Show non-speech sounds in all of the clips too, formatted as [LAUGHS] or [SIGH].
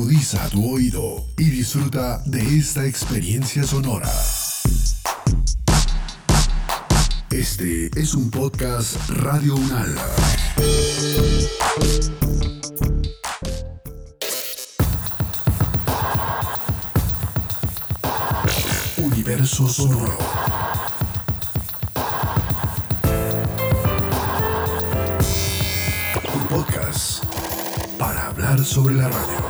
Agudiza tu oído y disfruta de esta experiencia sonora. Este es un podcast Radio Unal. Universo Sonoro. Un podcast para hablar sobre la radio.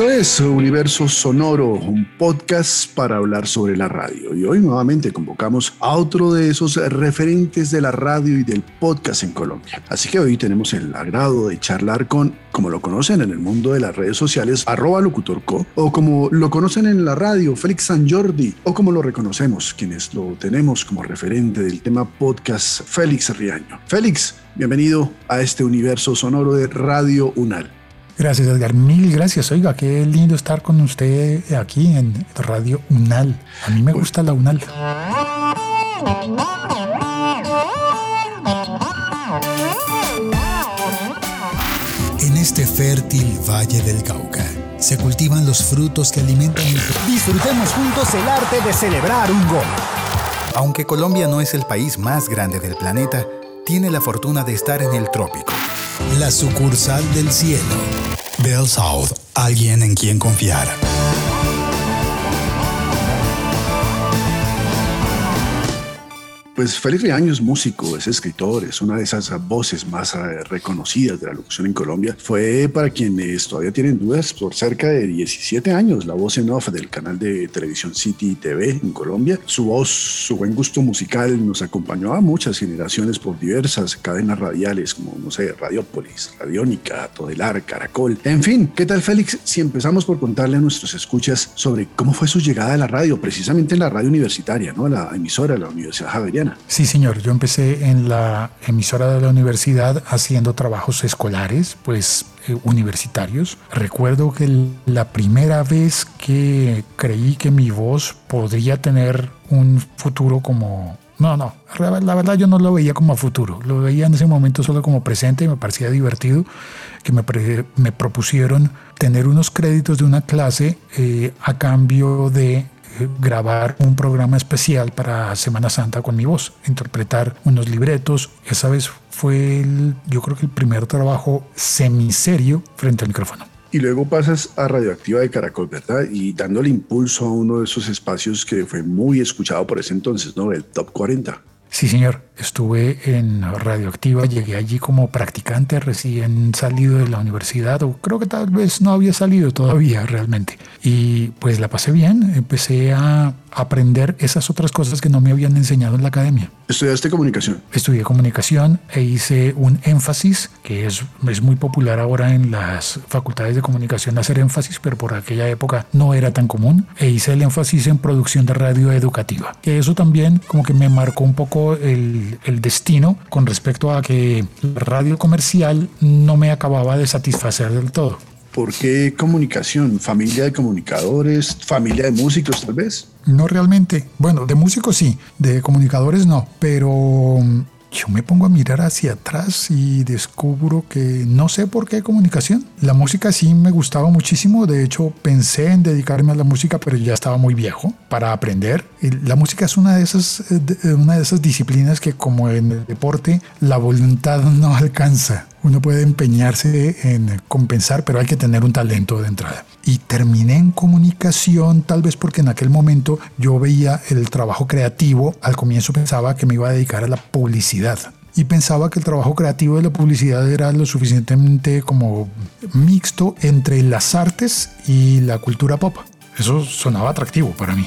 Esto es Universo Sonoro, un podcast para hablar sobre la radio. Y hoy nuevamente convocamos a otro de esos referentes de la radio y del podcast en Colombia. Así que hoy tenemos el agrado de charlar con, como lo conocen en el mundo de las redes sociales, arroba locutorco, o como lo conocen en la radio, Félix San Jordi, o como lo reconocemos, quienes lo tenemos como referente del tema podcast, Félix Riaño. Félix, bienvenido a este universo sonoro de Radio Unal. Gracias, Edgar. Mil gracias. Oiga, qué lindo estar con usted aquí en Radio Unal. A mí me gusta la Unal. En este fértil valle del Cauca se cultivan los frutos que alimentan el... Disfrutemos juntos el arte de celebrar un gol. Aunque Colombia no es el país más grande del planeta, tiene la fortuna de estar en el trópico. La sucursal del cielo. Bell South, alguien en quien confiar. Pues Félix Riaño es músico, es escritor, es una de esas voces más eh, reconocidas de la locución en Colombia. Fue para quienes todavía tienen dudas por cerca de 17 años la voz en off del canal de televisión City TV en Colombia. Su voz, su buen gusto musical nos acompañó a muchas generaciones por diversas cadenas radiales como, no sé, Radiópolis, Radiónica, Todelar, Caracol. En fin, ¿qué tal Félix? Si empezamos por contarle a nuestros escuchas sobre cómo fue su llegada a la radio, precisamente en la radio universitaria, ¿no? La emisora de la Universidad Javeriana. Sí, señor. Yo empecé en la emisora de la universidad haciendo trabajos escolares, pues eh, universitarios. Recuerdo que la primera vez que creí que mi voz podría tener un futuro como no, no, la verdad yo no lo veía como a futuro, lo veía en ese momento solo como presente y me parecía divertido que me, me propusieron tener unos créditos de una clase eh, a cambio de grabar un programa especial para Semana Santa con mi voz, interpretar unos libretos. Esa vez fue, el, yo creo que el primer trabajo semiserio frente al micrófono. Y luego pasas a Radioactiva de Caracol, ¿verdad? Y dándole impulso a uno de esos espacios que fue muy escuchado por ese entonces, ¿no? El Top 40. Sí, señor. Estuve en Radioactiva, llegué allí como practicante recién salido de la universidad, o creo que tal vez no había salido todavía realmente. Y pues la pasé bien, empecé a aprender esas otras cosas que no me habían enseñado en la academia. ¿Estudiaste comunicación? Estudié comunicación e hice un énfasis, que es, es muy popular ahora en las facultades de comunicación hacer énfasis, pero por aquella época no era tan común. E hice el énfasis en producción de radio educativa, que eso también como que me marcó un poco el, el destino con respecto a que la radio comercial no me acababa de satisfacer del todo. ¿Por qué comunicación? ¿Familia de comunicadores? ¿Familia de músicos tal vez? No realmente. Bueno, de músicos sí, de comunicadores no, pero yo me pongo a mirar hacia atrás y descubro que no sé por qué comunicación. La música sí me gustaba muchísimo, de hecho pensé en dedicarme a la música, pero ya estaba muy viejo para aprender. La música es una de esas, una de esas disciplinas que como en el deporte la voluntad no [LAUGHS] alcanza. Uno puede empeñarse en compensar, pero hay que tener un talento de entrada. Y terminé en comunicación, tal vez porque en aquel momento yo veía el trabajo creativo. Al comienzo pensaba que me iba a dedicar a la publicidad. Y pensaba que el trabajo creativo de la publicidad era lo suficientemente como mixto entre las artes y la cultura pop. Eso sonaba atractivo para mí.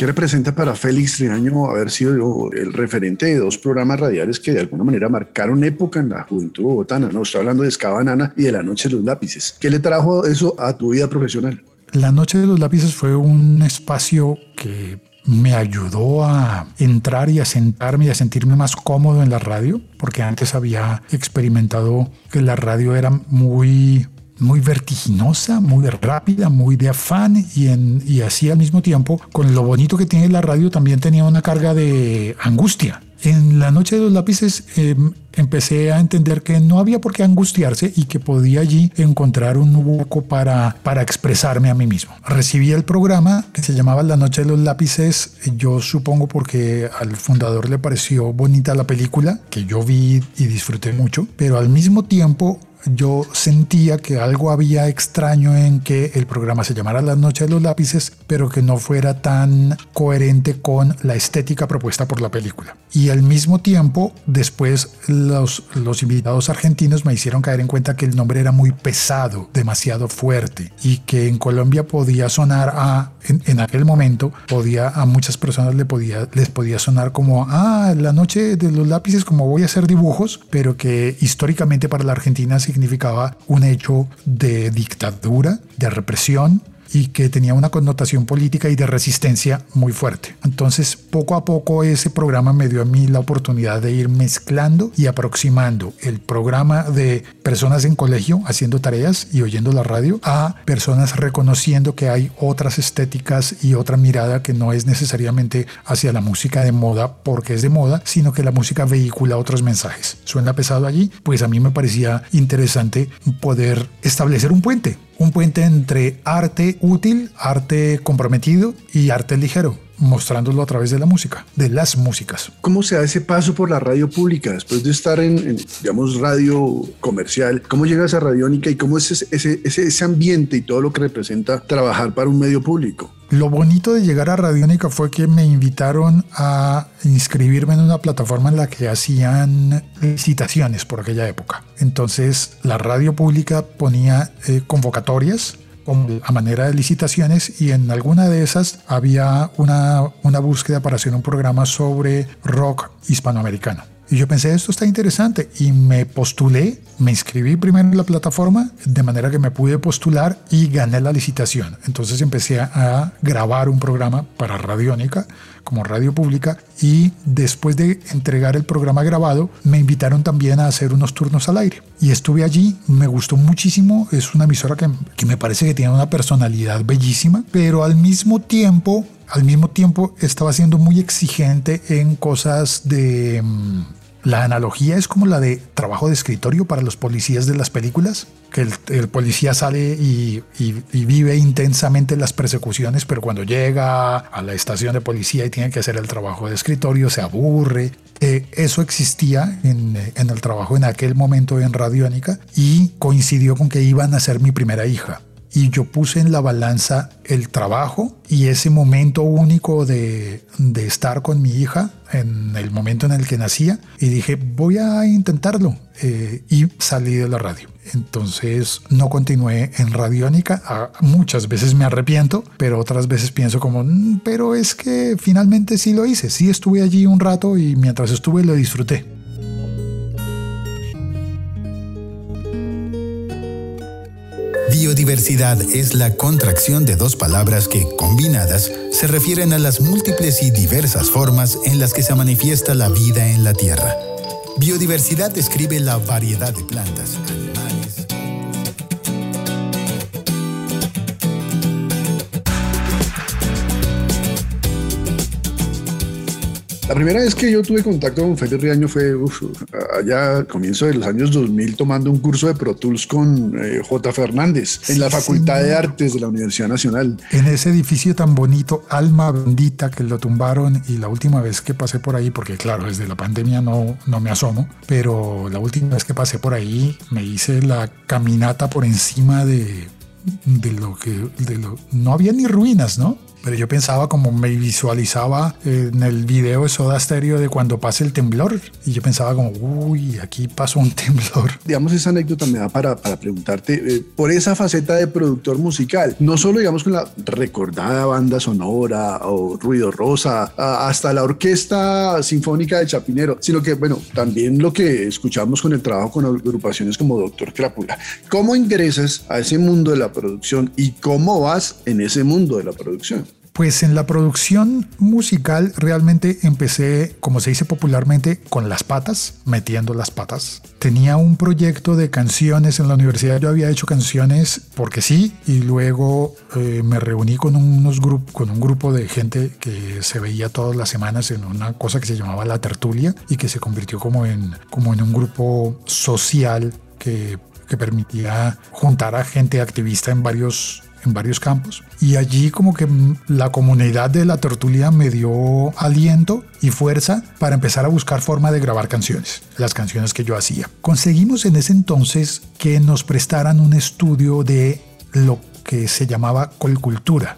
¿Qué representa para Félix Triaño haber sido el referente de dos programas radiales que de alguna manera marcaron época en la juventud bogotana? No, estoy hablando de Escabanana y de La Noche de los Lápices. ¿Qué le trajo eso a tu vida profesional? La Noche de los Lápices fue un espacio que me ayudó a entrar y a sentarme y a sentirme más cómodo en la radio, porque antes había experimentado que la radio era muy muy vertiginosa, muy rápida, muy de afán y, en, y así al mismo tiempo, con lo bonito que tiene la radio, también tenía una carga de angustia. En la noche de los lápices em, empecé a entender que no había por qué angustiarse y que podía allí encontrar un hueco para, para expresarme a mí mismo. Recibí el programa que se llamaba La noche de los lápices, yo supongo porque al fundador le pareció bonita la película, que yo vi y disfruté mucho, pero al mismo tiempo yo sentía que algo había extraño en que el programa se llamara La Noche de los Lápices, pero que no fuera tan coherente con la estética propuesta por la película. Y al mismo tiempo, después los, los invitados argentinos me hicieron caer en cuenta que el nombre era muy pesado, demasiado fuerte, y que en Colombia podía sonar a, en, aquel momento, podía a muchas personas le podía, les podía sonar como, ah, La Noche de los Lápices, como voy a hacer dibujos, pero que históricamente para la Argentina significaba un hecho de dictadura, de represión, y que tenía una connotación política y de resistencia muy fuerte. Entonces, poco a poco ese programa me dio a mí la oportunidad de ir mezclando y aproximando el programa de personas en colegio haciendo tareas y oyendo la radio a personas reconociendo que hay otras estéticas y otra mirada que no es necesariamente hacia la música de moda porque es de moda, sino que la música vehicula otros mensajes. Suena pesado allí, pues a mí me parecía interesante poder establecer un puente un puente entre arte útil, arte comprometido y arte ligero mostrándolo a través de la música, de las músicas. ¿Cómo se da ese paso por la radio pública después de estar en, digamos, radio comercial? ¿Cómo llegas a Radiónica y cómo es ese, ese, ese, ambiente y todo lo que representa trabajar para un medio público? Lo bonito de llegar a Radiónica fue que me invitaron a inscribirme en una plataforma en la que hacían licitaciones por aquella época. Entonces la radio pública ponía eh, convocatorias a manera de licitaciones y en alguna de esas había una, una búsqueda para hacer un programa sobre rock hispanoamericano. Y yo pensé, esto está interesante. Y me postulé, me inscribí primero en la plataforma, de manera que me pude postular y gané la licitación. Entonces empecé a grabar un programa para Radiónica como radio pública y después de entregar el programa grabado me invitaron también a hacer unos turnos al aire y estuve allí, me gustó muchísimo, es una emisora que, que me parece que tiene una personalidad bellísima, pero al mismo tiempo al mismo tiempo estaba siendo muy exigente en cosas de mm, la analogía es como la de trabajo de escritorio para los policías de las películas, que el, policía sale y, vive intensamente las persecuciones, pero cuando llega a la estación de policía y tiene que hacer el trabajo de escritorio, se aburre. Eh, eso existía en, en el trabajo en aquel momento en Radiónica y coincidió con que iban a ser mi primera hija y yo puse en la balanza el trabajo y ese momento único de, de, estar con mi hija en el momento en el que nacía y dije voy a intentarlo eh, y salí de la radio. Entonces no continué en Radiónica. Muchas veces me arrepiento, pero otras veces pienso como, mm, pero es que finalmente sí lo hice. Sí estuve allí un rato y mientras estuve lo disfruté. Biodiversidad es la contracción de dos palabras que, combinadas, se refieren a las múltiples y diversas formas en las que se manifiesta la vida en la Tierra. Biodiversidad describe la variedad de plantas, La primera vez que yo tuve contacto con Félix Riaño fue allá a comienzo de los años 2000 tomando un curso de Pro Tools con eh, J. Fernández en la Facultad de Artes de la Universidad Nacional. En ese edificio tan bonito, Alma Bendita, que lo tumbaron y la última vez que pasé por ahí, porque claro, desde la pandemia no, no me asomo, pero la última vez que pasé por ahí me hice la caminata por encima de, de lo que de lo, no había ni ruinas, ¿no? Pero yo pensaba como me visualizaba en el video de Soda Stereo de cuando pasa el temblor y yo pensaba como, uy, aquí pasó un [LAUGHS] temblor. Digamos, esa anécdota me da para, para preguntarte eh, por esa faceta de productor musical, no solo digamos con la recordada banda sonora o ruido rosa, hasta la orquesta sinfónica de Chapinero, sino que, bueno, también lo que escuchamos con el trabajo con agrupaciones como Doctor Crápula. ¿Cómo ingresas a ese mundo de la producción y cómo vas en ese mundo de la producción? Pues en la producción musical realmente empecé, como se dice popularmente, con las patas, metiendo las patas. Tenía un proyecto de canciones en la universidad, yo había hecho canciones porque sí, y luego eh, me reuní con, unos con un grupo de gente que se veía todas las semanas en una cosa que se llamaba La Tertulia y que se convirtió como en, como en un grupo social que, que permitía juntar a gente activista en varios en varios campos. Y allí como que mm, la comunidad de la tertulia me dio aliento y fuerza para empezar a buscar forma de grabar canciones, las canciones que yo hacía. Conseguimos en ese entonces que nos prestaran un estudio de lo que se llamaba Colcultura,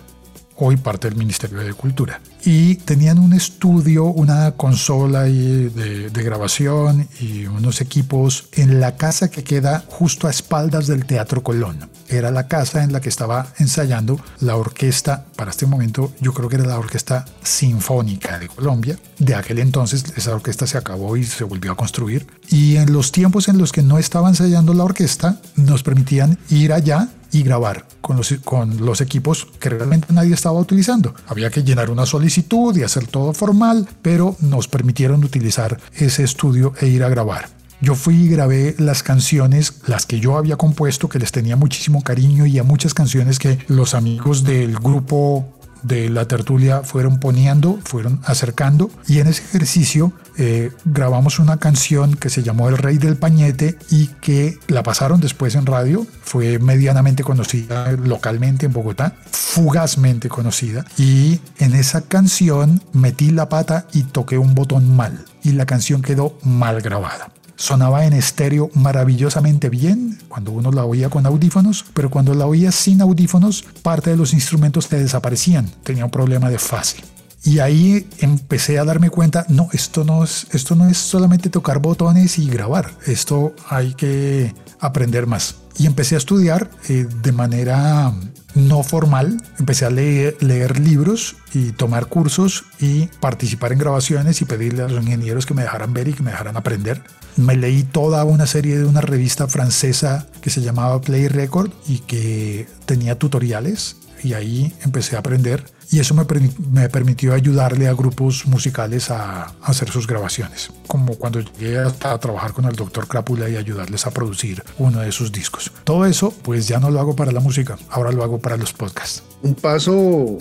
hoy parte del Ministerio de Cultura. Y tenían un estudio, una consola de, de grabación y unos equipos en la casa que queda justo a espaldas del Teatro Colón. Era la casa en la que estaba ensayando la orquesta, para este momento yo creo que era la Orquesta Sinfónica de Colombia. De aquel entonces esa orquesta se acabó y se volvió a construir. Y en los tiempos en los que no estaba ensayando la orquesta, nos permitían ir allá y grabar con los, con los equipos que realmente nadie estaba utilizando. Había que llenar una solicitud y hacer todo formal, pero nos permitieron utilizar ese estudio e ir a grabar. Yo fui y grabé las canciones, las que yo había compuesto, que les tenía muchísimo cariño y a muchas canciones que los amigos del grupo de la tertulia fueron poniendo, fueron acercando y en ese ejercicio eh, grabamos una canción que se llamó El Rey del Pañete y que la pasaron después en radio, fue medianamente conocida localmente en Bogotá, fugazmente conocida y en esa canción metí la pata y toqué un botón mal y la canción quedó mal grabada sonaba en estéreo maravillosamente bien cuando uno la oía con audífonos, pero cuando la oía sin audífonos, parte de los instrumentos te desaparecían. Tenía un problema de fase. Y ahí empecé a darme cuenta, no, esto no es, esto no es solamente tocar botones y grabar, esto hay que aprender más. Y empecé a estudiar eh, de manera no formal, empecé a leer, leer, libros y tomar cursos y participar en grabaciones y pedirle a los ingenieros que me dejaran ver y que me dejaran aprender. Me leí toda una serie de una revista francesa que se llamaba Play Record y que tenía tutoriales y ahí empecé a aprender y eso me, me permitió ayudarle a grupos musicales a, hacer sus grabaciones, como cuando llegué hasta a trabajar con el doctor Crápula y ayudarles a producir uno de sus discos. Todo eso pues ya no lo hago para la música, ahora lo hago para los podcasts. Un paso,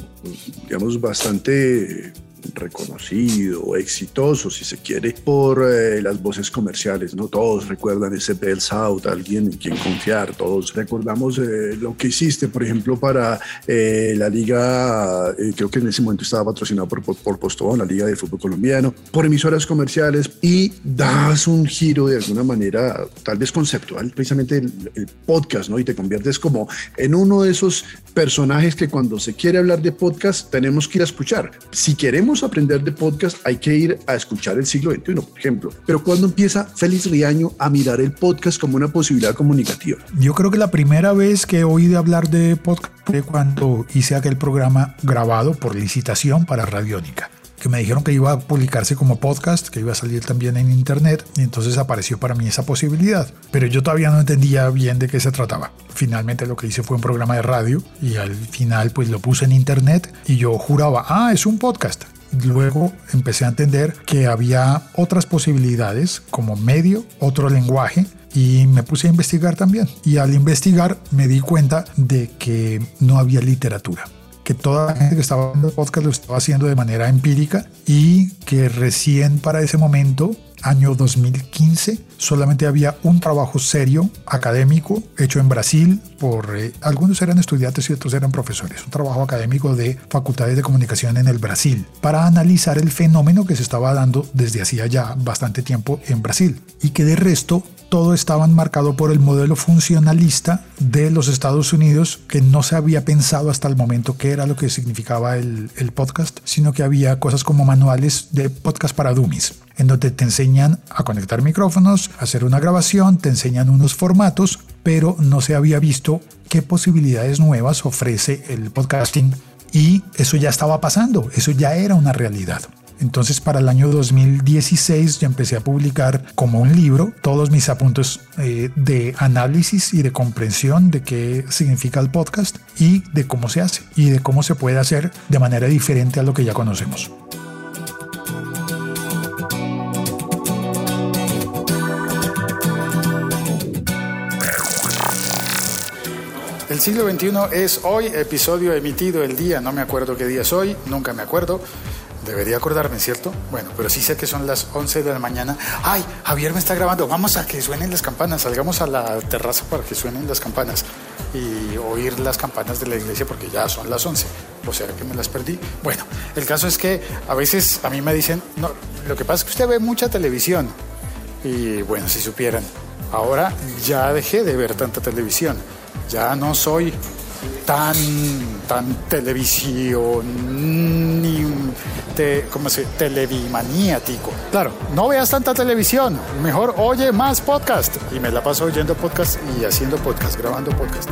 digamos, bastante reconocido, exitoso, si se quiere, por eh, las voces comerciales, ¿no? Todos recuerdan ese Bell South, alguien en quien confiar, todos recordamos eh, lo que hiciste, por ejemplo, para eh, la liga, creo que en ese momento estaba patrocinado por, por, por, la liga de fútbol colombiano, por emisoras comerciales y das un giro de alguna manera, tal vez conceptual, precisamente el, el podcast, ¿no? Y te conviertes como en uno de esos personajes que cuando se quiere hablar de podcast tenemos que ir a escuchar. Si queremos aprender de podcast, hay que ir a escuchar el siglo XXI, por ejemplo. Pero cuando empieza Félix Riaño a mirar el podcast como una posibilidad comunicativa? Yo creo que la primera vez que oí de hablar de podcast fue cuando hice aquel programa grabado por licitación para Radiónica que me dijeron que iba a publicarse como podcast, que iba a salir también en internet, y entonces apareció para mí esa posibilidad. Pero yo todavía no entendía bien de qué se trataba. Finalmente lo que hice fue un programa de radio y al final pues lo puse en internet y yo juraba, ah, es un podcast. Luego empecé a entender que había otras posibilidades como medio, otro lenguaje, y me puse a investigar también. Y al investigar me di cuenta de que no había literatura que toda la gente que estaba haciendo podcast lo estaba haciendo de manera empírica y que recién para ese momento, año 2015, solamente había un trabajo serio, académico, hecho en Brasil por eh, algunos eran estudiantes y otros eran profesores, un trabajo académico de facultades de comunicación en el Brasil, para analizar el fenómeno que se estaba dando desde hacía ya bastante tiempo en Brasil y que de resto todo estaba marcado por el modelo funcionalista de los Estados Unidos, que no se había pensado hasta el momento qué era lo que significaba el, podcast, sino que había cosas como manuales de podcast para dummies en donde te enseñan a conectar micrófonos, hacer una grabación, te enseñan unos formatos, pero no se había visto qué posibilidades nuevas ofrece el podcasting y eso ya estaba pasando, eso ya era una realidad. Entonces para el año 2016 ya empecé a publicar como un libro todos mis apuntes eh, de análisis y de comprensión de qué significa el podcast y de cómo se hace y de cómo se puede hacer de manera diferente a lo que ya conocemos. El siglo XXI es hoy, episodio emitido el día, no me acuerdo qué día es hoy, nunca me acuerdo. Debería acordarme, ¿cierto? Bueno, pero sí sé que son las 11 de la mañana. ¡Ay! Javier me está grabando. Vamos a que suenen las campanas. Salgamos a la terraza para que suenen las campanas y oír las campanas de la iglesia porque ya son las 11. O sea que me las perdí. Bueno, el caso es que a veces a mí me dicen, no, lo que pasa es que usted ve mucha televisión. Y bueno, si supieran, ahora ya dejé de ver tanta televisión ya no soy tan, tan televisión ni te, ¿cómo se? televimaniático. Claro, no veas tanta televisión, mejor oye más podcast. Y me la paso oyendo podcast y haciendo podcast, grabando podcast.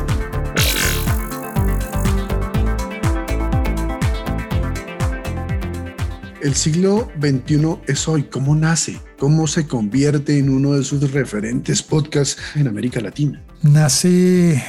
El siglo XXI es hoy. ¿Cómo nace? ¿Cómo se convierte en uno de sus referentes podcasts en América Latina? Nace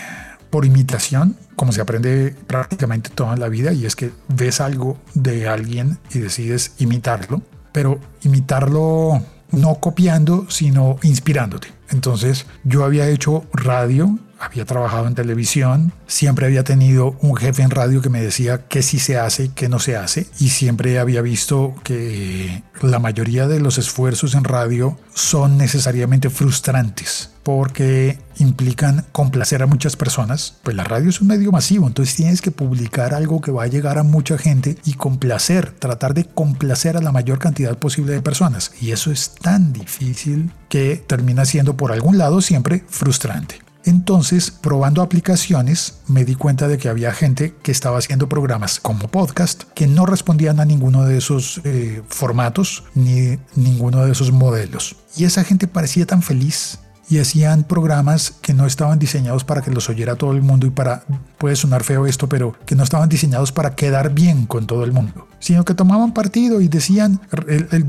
por imitación, como se aprende prácticamente toda la vida, y es que ves algo de alguien y decides imitarlo, pero imitarlo no copiando, sino inspirándote. Entonces yo había hecho radio, había trabajado en televisión, siempre había tenido un jefe en radio que me decía qué sí se hace, qué no se hace, y siempre había visto que la mayoría de los esfuerzos en radio son necesariamente frustrantes porque implican complacer a muchas personas. Pues la radio es un medio masivo, entonces tienes que publicar algo que va a llegar a mucha gente y complacer, tratar de complacer a la mayor cantidad posible de personas. Y eso es tan difícil que termina siendo por algún lado siempre frustrante. Entonces, probando aplicaciones, me di cuenta de que había gente que estaba haciendo programas como podcast que no respondían a ninguno de esos eh, formatos ni ninguno de esos modelos. Y esa gente parecía tan feliz y hacían programas que no estaban diseñados para que los oyera todo el mundo y para, puede sonar feo esto, pero que no estaban diseñados para quedar bien con todo el mundo, sino que tomaban partido y decían,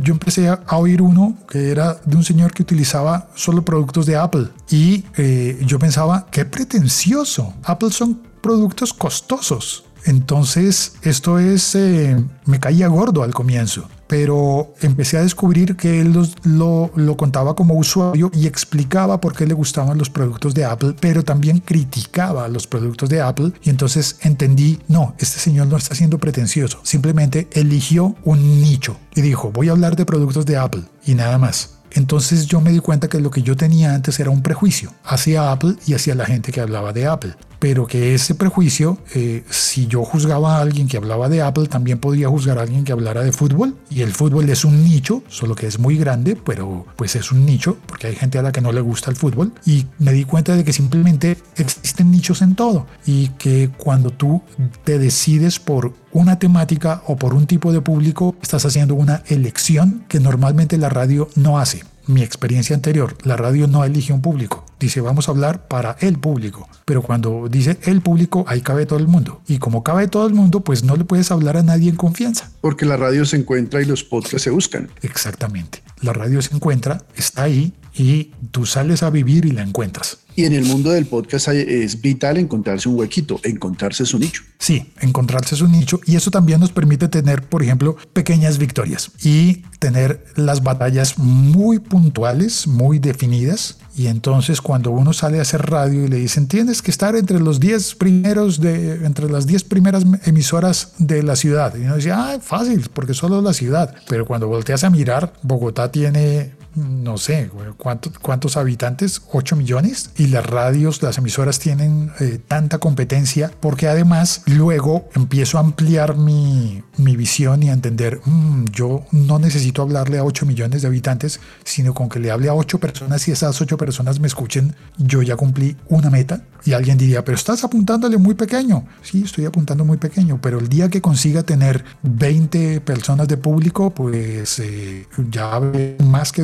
yo empecé a, oír uno que era de un señor que utilizaba solo productos de Apple y eh, yo pensaba, qué pretencioso, Apple son productos costosos. Entonces, esto es, eh, me caía gordo al comienzo pero empecé a descubrir que él lo, lo, contaba como usuario y explicaba por qué le gustaban los productos de Apple, pero también criticaba los productos de Apple. Y entonces entendí, no, este señor no está siendo pretencioso, simplemente eligió un nicho y dijo, voy a hablar de productos de Apple y nada más. Entonces yo me di cuenta que lo que yo tenía antes era un prejuicio hacia Apple y hacia la gente que hablaba de Apple pero que ese prejuicio, eh, si yo juzgaba a alguien que hablaba de Apple, también podía juzgar a alguien que hablara de fútbol. Y el fútbol es un nicho, solo que es muy grande, pero pues es un nicho, porque hay gente a la que no le gusta el fútbol. Y me di cuenta de que simplemente existen nichos en todo y que cuando tú te decides por una temática o por un tipo de público, estás haciendo una elección que normalmente la radio no hace mi experiencia anterior, la radio no elige un público. Dice, vamos a hablar para el público. Pero cuando dice el público, ahí cabe todo el mundo. Y como cabe todo el mundo, pues no le puedes hablar a nadie en confianza. Porque la radio se encuentra y los podcasts se buscan. Exactamente. La radio se encuentra, está ahí y tú sales a vivir y la encuentras. Y en el mundo del podcast es vital encontrarse un huequito, encontrarse su nicho. Sí, encontrarse su nicho y eso también nos permite tener, por ejemplo, pequeñas victorias y tener las batallas muy puntuales, muy definidas. Y entonces cuando uno sale a hacer radio y le dicen, tienes que estar entre los 10 primeros de, entre las 10 primeras emisoras de la ciudad. Y uno dice, ah, fácil, porque solo la ciudad. Pero cuando volteas a mirar, Bogotá tiene no sé, ¿cuántos, habitantes? 8 millones. Y las radios, las emisoras tienen eh, tanta competencia porque además luego empiezo a ampliar mi, mi visión y a entender, mm, yo no necesito hablarle a 8 millones de habitantes, sino con que le hable a 8 personas y esas 8 personas me escuchen, yo ya cumplí una meta. Y alguien diría, pero estás apuntándole muy pequeño. Sí, estoy apuntando muy pequeño, pero el día que consiga tener 20 personas de público, pues eh, ya más que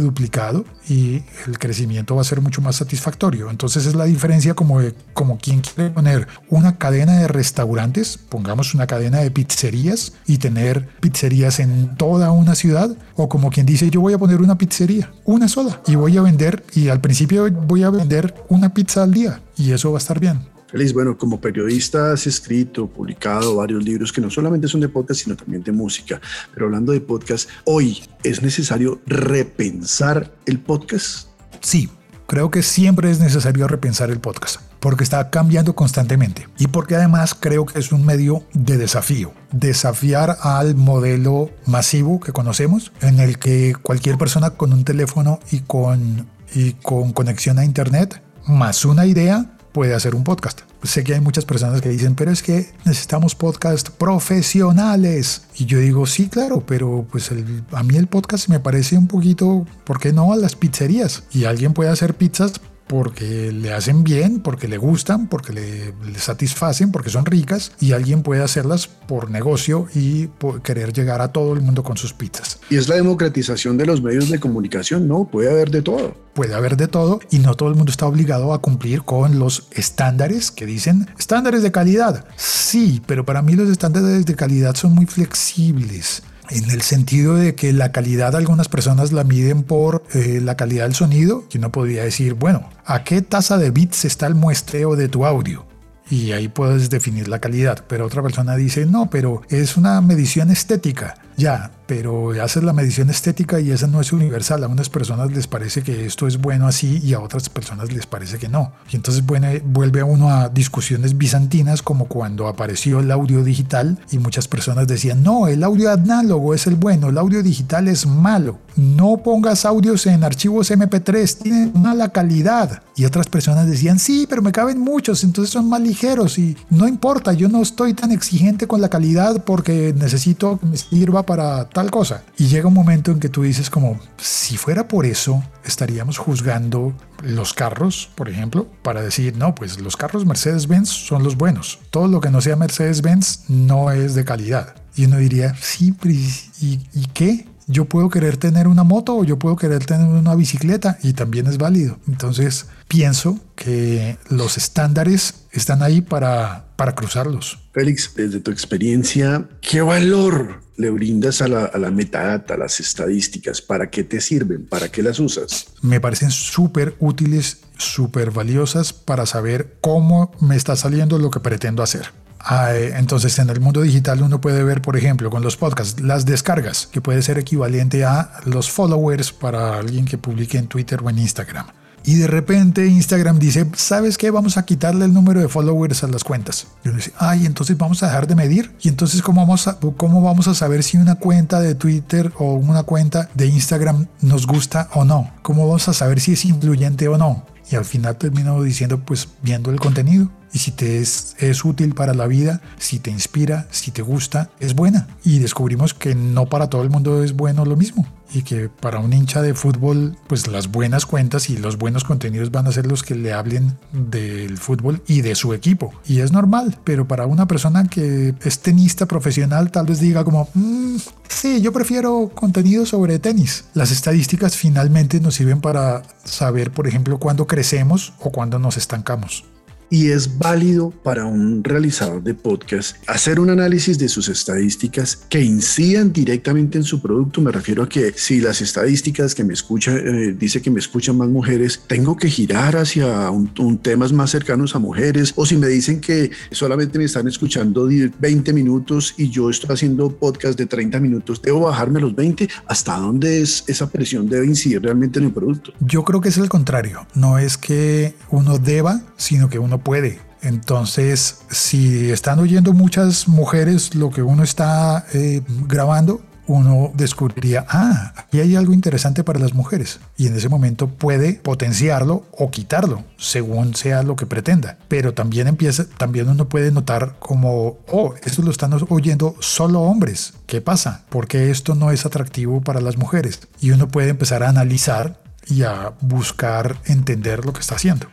y el crecimiento va a ser mucho más satisfactorio. Entonces es la diferencia como, como quien quiere poner una cadena de restaurantes, pongamos una cadena de pizzerías y tener pizzerías en toda una ciudad, o como quien dice yo voy a poner una pizzería, una sola, y voy a vender, y al principio voy a vender una pizza al día, y eso va a estar bien. Feliz, bueno, como periodista has escrito, publicado varios libros que no solamente son de podcast, sino también de música. Pero hablando de podcast, hoy es necesario repensar el podcast. Sí, creo que siempre es necesario repensar el podcast porque está cambiando constantemente y porque además creo que es un medio de desafío, desafiar al modelo masivo que conocemos en el que cualquier persona con un teléfono y con, y con conexión a internet más una idea puede hacer un podcast. Sé que hay muchas personas que dicen, pero es que necesitamos podcast profesionales. Y yo digo, sí, claro, pero pues a mí el podcast me parece un poquito, ¿por qué no a las pizzerías? Y alguien puede hacer pizzas porque le hacen bien, porque le gustan, porque le, satisfacen, porque son ricas y alguien puede hacerlas por negocio y querer llegar a todo el mundo con sus pizzas. Y es la democratización de los medios de comunicación, ¿no? Puede haber de todo. Puede haber de todo y no todo el mundo está obligado a cumplir con los estándares que dicen estándares de calidad. Sí, pero para mí los estándares de calidad son muy flexibles en el sentido de que la calidad algunas personas la miden por eh, la calidad del sonido, que uno podría decir, bueno, ¿a qué tasa de bits está el muestreo de tu audio? Y ahí puedes definir la calidad, pero otra persona dice, no, pero es una medición estética. Ya, pero haces la medición estética y esa no es universal. A unas personas les parece que esto es bueno así y a otras personas les parece que no. Y entonces vuelve a uno a discusiones bizantinas como cuando apareció el audio digital y muchas personas decían, no, el audio análogo es el bueno, el audio digital es malo. No pongas audios en archivos MP3, tienen mala calidad. Y otras personas decían, sí, pero me caben muchos, entonces son más ligeros y no importa, yo no estoy tan exigente con la calidad porque necesito que me sirva para tal cosa. Y llega un momento en que tú dices como, si fuera por eso, estaríamos juzgando los carros, por ejemplo, para decir, no, pues los carros Mercedes-Benz son los buenos. Todo lo que no sea Mercedes-Benz no es de calidad. Y uno diría, sí, ¿y, ¿y qué? Yo puedo querer tener una moto o yo puedo querer tener una bicicleta y también es válido. Entonces pienso que los estándares están ahí para, para cruzarlos. Félix, desde tu experiencia, ¿qué valor le brindas a la, a la metadata, a las estadísticas? ¿Para qué te sirven? ¿Para qué las usas? Me parecen súper útiles, súper valiosas para saber cómo me está saliendo lo que pretendo hacer. Entonces, en el mundo digital uno puede ver, por ejemplo, con los podcasts, las descargas, que puede ser equivalente a los followers para alguien que publique en Twitter o en Instagram. Y de repente Instagram dice, ¿sabes qué? Vamos a quitarle el número de followers a las cuentas. Y uno dice, ay, entonces vamos a dejar de medir. Y entonces, ¿cómo vamos, a, ¿cómo vamos a saber si una cuenta de Twitter o una cuenta de Instagram nos gusta o no? ¿Cómo vamos a saber si es influyente o no? Y al final termino diciendo, pues viendo el contenido y si te es, útil para la vida, si te inspira, si te gusta, es buena. Y descubrimos que no para todo el mundo es bueno lo mismo y que para un hincha de fútbol, pues las buenas cuentas y los buenos contenidos van a ser los que le hablen del fútbol y de su equipo. Y es normal, pero para una persona que es tenista profesional, tal vez diga como, mm, sí, yo prefiero contenido sobre tenis. Las estadísticas finalmente nos sirven para saber, por ejemplo, cuándo crecemos o cuándo nos estancamos y es válido para un realizador de podcast hacer un análisis de sus estadísticas que incidan directamente en su producto. Me refiero a que si las estadísticas que me escuchan eh, dice que me escuchan más mujeres, tengo que girar hacia un, temas más cercanos a mujeres o si me dicen que solamente me están escuchando 20 minutos y yo estoy haciendo podcast de 30 minutos, debo bajarme los 20. ¿Hasta dónde es esa presión debe incidir realmente en el producto? Yo creo que es el contrario. No es que uno deba, sino que uno puede. Entonces, si están oyendo muchas mujeres lo que uno está eh, grabando, uno descubriría, ah, aquí hay algo interesante para las mujeres. Y en ese momento puede potenciarlo o quitarlo, según sea lo que pretenda. Pero también empieza, también uno puede notar como, oh, esto lo están oyendo solo hombres. ¿Qué pasa? Porque esto no es atractivo para las mujeres. Y uno puede empezar a analizar y a buscar entender lo que está haciendo.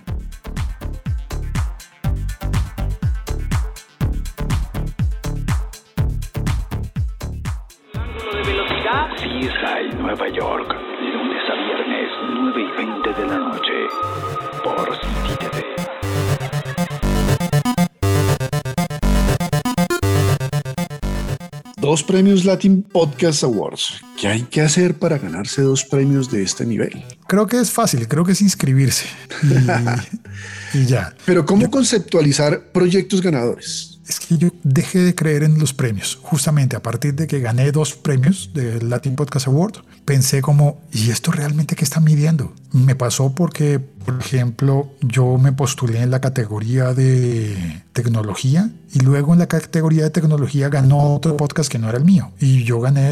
Dos premios Latin Podcast Awards. ¿Qué hay que hacer para ganarse dos premios de este nivel? Creo que es fácil, creo que es inscribirse. [LAUGHS] Y, y ya. Pero ¿cómo conceptualizar proyectos ganadores? Es que yo dejé de creer en los premios. Justamente a partir de que gané dos premios del Latin Podcast Award, pensé como, ¿y esto realmente qué está midiendo? Me pasó porque, por ejemplo, yo me postulé en la categoría de tecnología y luego en la categoría de tecnología ganó otro podcast que no era el mío. Y yo gané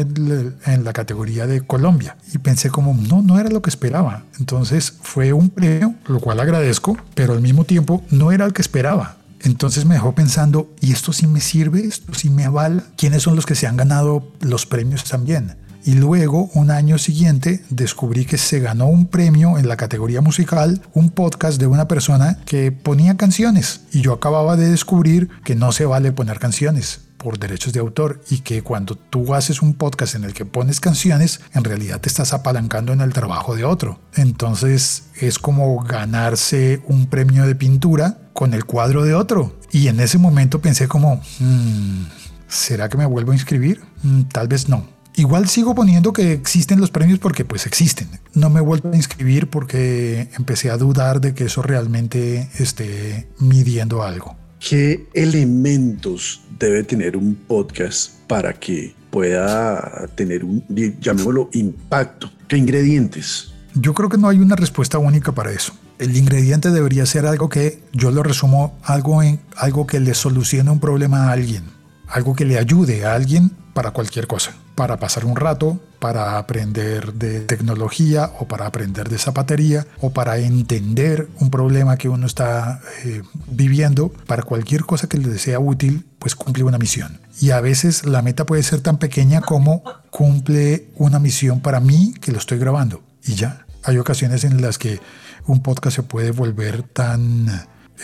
en la categoría de Colombia. Y pensé como, no, no era lo que esperaba. Entonces fue un premio, lo cual agradezco, pero al mismo tiempo no era el que esperaba. Entonces me dejó pensando, ¿y esto sí me sirve? ¿Esto sí me avala? ¿Quiénes son los que se han ganado los premios también? Y luego, un año siguiente, descubrí que se ganó un premio en la categoría musical, un podcast de una persona que ponía canciones. Y yo acababa de descubrir que no se vale poner canciones por derechos de autor y que cuando tú haces un podcast en el que pones canciones, en realidad te estás apalancando en el trabajo de otro. Entonces es como ganarse un premio de pintura con el cuadro de otro. Y en ese momento pensé como, hmm, ¿será que me vuelvo a inscribir? Hmm, tal vez no. Igual sigo poniendo que existen los premios porque pues existen. No me he vuelto a inscribir porque empecé a dudar de que eso realmente esté midiendo algo. ¿Qué elementos debe tener un podcast para que pueda tener un, llamémoslo, impacto? ¿Qué ingredientes? Yo creo que no hay una respuesta única para eso. El ingrediente debería ser algo que, yo lo resumo, algo, en, algo que le solucione un problema a alguien, algo que le ayude a alguien para cualquier cosa, para pasar un rato, para aprender de tecnología o para aprender de zapatería o para entender un problema que uno está eh, viviendo, para cualquier cosa que le sea útil, pues cumple una misión. Y a veces la meta puede ser tan pequeña como cumple una misión para mí que lo estoy grabando y ya. Hay ocasiones en las que un podcast se puede volver tan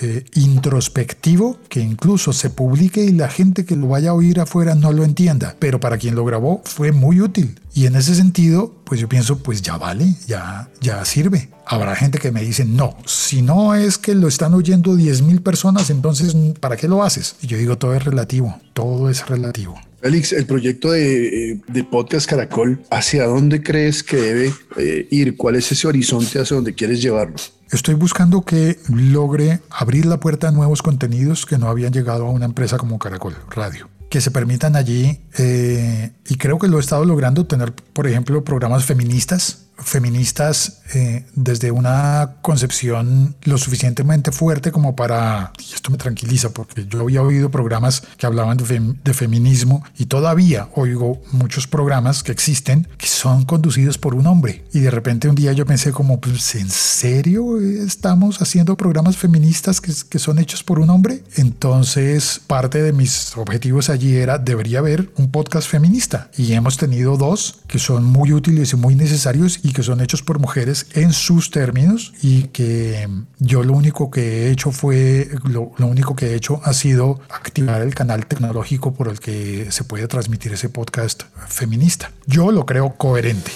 eh, introspectivo que incluso se publique y la gente que lo vaya a oír afuera no lo entienda, pero para quien lo grabó fue muy útil. Y en ese sentido, pues yo pienso, pues ya vale, ya, ya sirve. Habrá gente que me dice, no, si no es que lo están oyendo 10 mil personas, entonces ¿para qué lo haces? Y yo digo, todo es relativo, todo es relativo. Félix, el proyecto de, eh, Podcast Caracol, ¿hacia dónde crees que debe eh, ir? ¿Cuál es ese horizonte hacia donde quieres llevarlo? Estoy buscando que logre abrir la puerta a nuevos contenidos que no habían llegado a una empresa como Caracol Radio. Que se permitan allí, eh, y creo que lo he estado logrando, tener, por ejemplo, programas feministas, feministas eh, desde una concepción lo suficientemente fuerte como para, y esto me tranquiliza porque yo había oído programas que hablaban de, feminismo y todavía oigo muchos programas que existen que son conducidos por un hombre y de repente un día yo pensé como, pues, ¿en serio estamos haciendo programas feministas que, que son hechos por un hombre? Entonces parte de mis objetivos allí era, debería haber un podcast feminista y hemos tenido dos que son muy útiles y muy necesarios y que son hechos por mujeres en sus términos y que yo lo único que he hecho fue, lo, lo único que he hecho ha sido activar el canal tecnológico por el que se puede transmitir ese podcast feminista. Yo lo creo coherente.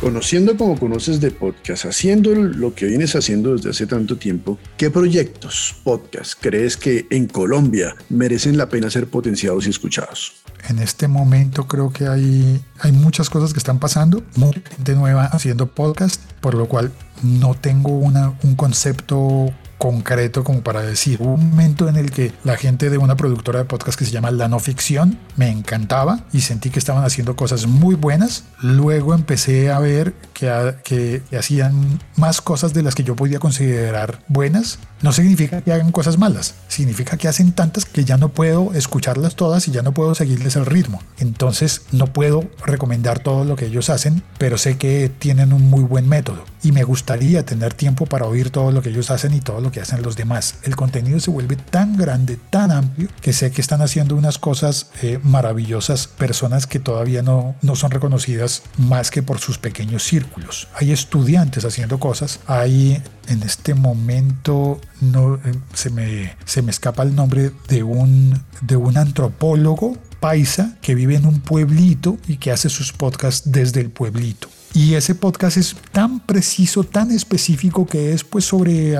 Conociendo como conoces de podcast, haciendo lo que vienes haciendo desde hace tanto tiempo, ¿qué proyectos, podcast, crees que en Colombia merecen la pena ser potenciados y escuchados? En este momento creo que hay, hay muchas cosas que están pasando, mucha gente nueva haciendo podcast, por lo cual no tengo una, un concepto concreto como para decir, hubo un momento en el que la gente de una productora de podcast que se llama La No Ficción me encantaba y sentí que estaban haciendo cosas muy buenas. Luego empecé a ver que, que, que hacían más cosas de las que yo podía considerar buenas. No significa que hagan cosas malas, significa que hacen tantas que ya no puedo escucharlas todas y ya no puedo seguirles el ritmo. Entonces no puedo recomendar todo lo que ellos hacen, pero sé que tienen un muy buen método y me gustaría tener tiempo para oír todo lo que ellos hacen y todo lo que hacen los demás. El contenido se vuelve tan grande, tan amplio, que sé que están haciendo unas cosas eh, maravillosas, personas que todavía no, no son reconocidas más que por sus pequeños círculos. Hay estudiantes haciendo cosas, hay en este momento no eh, se me, se me escapa el nombre de un, de un antropólogo paisa que vive en un pueblito y que hace sus podcasts desde el pueblito. Y ese podcast es tan preciso, tan específico que es pues sobre,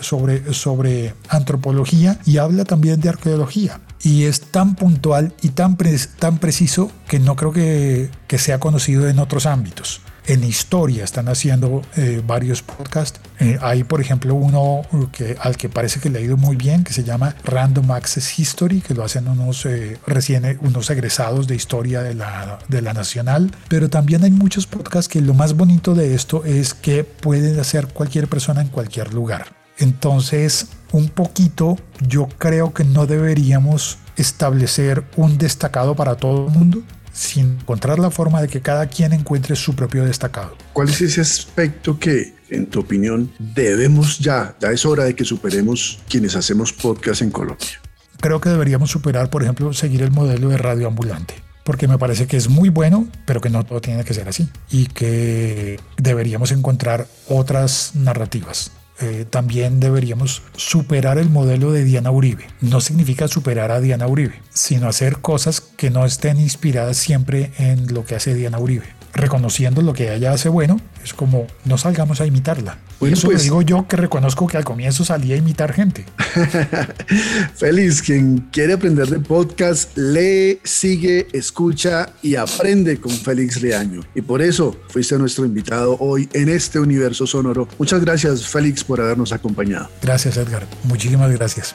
sobre, sobre antropología y habla también de arqueología. Y es tan puntual y tan, tan preciso que no creo que, que sea conocido en otros ámbitos en historia están haciendo eh, varios podcasts. Eh, hay, por ejemplo, uno que, al que parece que le ha ido muy bien, que se llama Random Access History, que lo hacen unos eh, recién unos egresados de historia de la, de la Nacional. Pero también hay muchos podcasts que lo más bonito de esto es que pueden hacer cualquier persona en cualquier lugar. Entonces, un poquito, yo creo que no deberíamos establecer un destacado para todo el mundo, sin encontrar la forma de que cada quien encuentre su propio destacado. ¿Cuál es ese aspecto que, en tu opinión, debemos ya, ya es hora de que superemos quienes hacemos podcast en Colombia? Creo que deberíamos superar, por ejemplo, seguir el modelo de radio ambulante porque me parece que es muy bueno, pero que no todo tiene que ser así y que deberíamos encontrar otras narrativas. Eh, también deberíamos superar el modelo de Diana Uribe. No significa superar a Diana Uribe, sino hacer cosas que no estén inspiradas siempre en lo que hace Diana Uribe. Reconociendo lo que ella hace bueno, es como no salgamos a imitarla. Bueno, eso pues, digo yo que reconozco que al comienzo salía a imitar gente. [LAUGHS] Feliz, quien quiere aprender de podcast, lee, sigue, escucha y aprende con Félix Leaño. Y por eso fuiste nuestro invitado hoy en este universo sonoro. Muchas gracias, Félix, por habernos acompañado. Gracias, Edgar. Muchísimas gracias.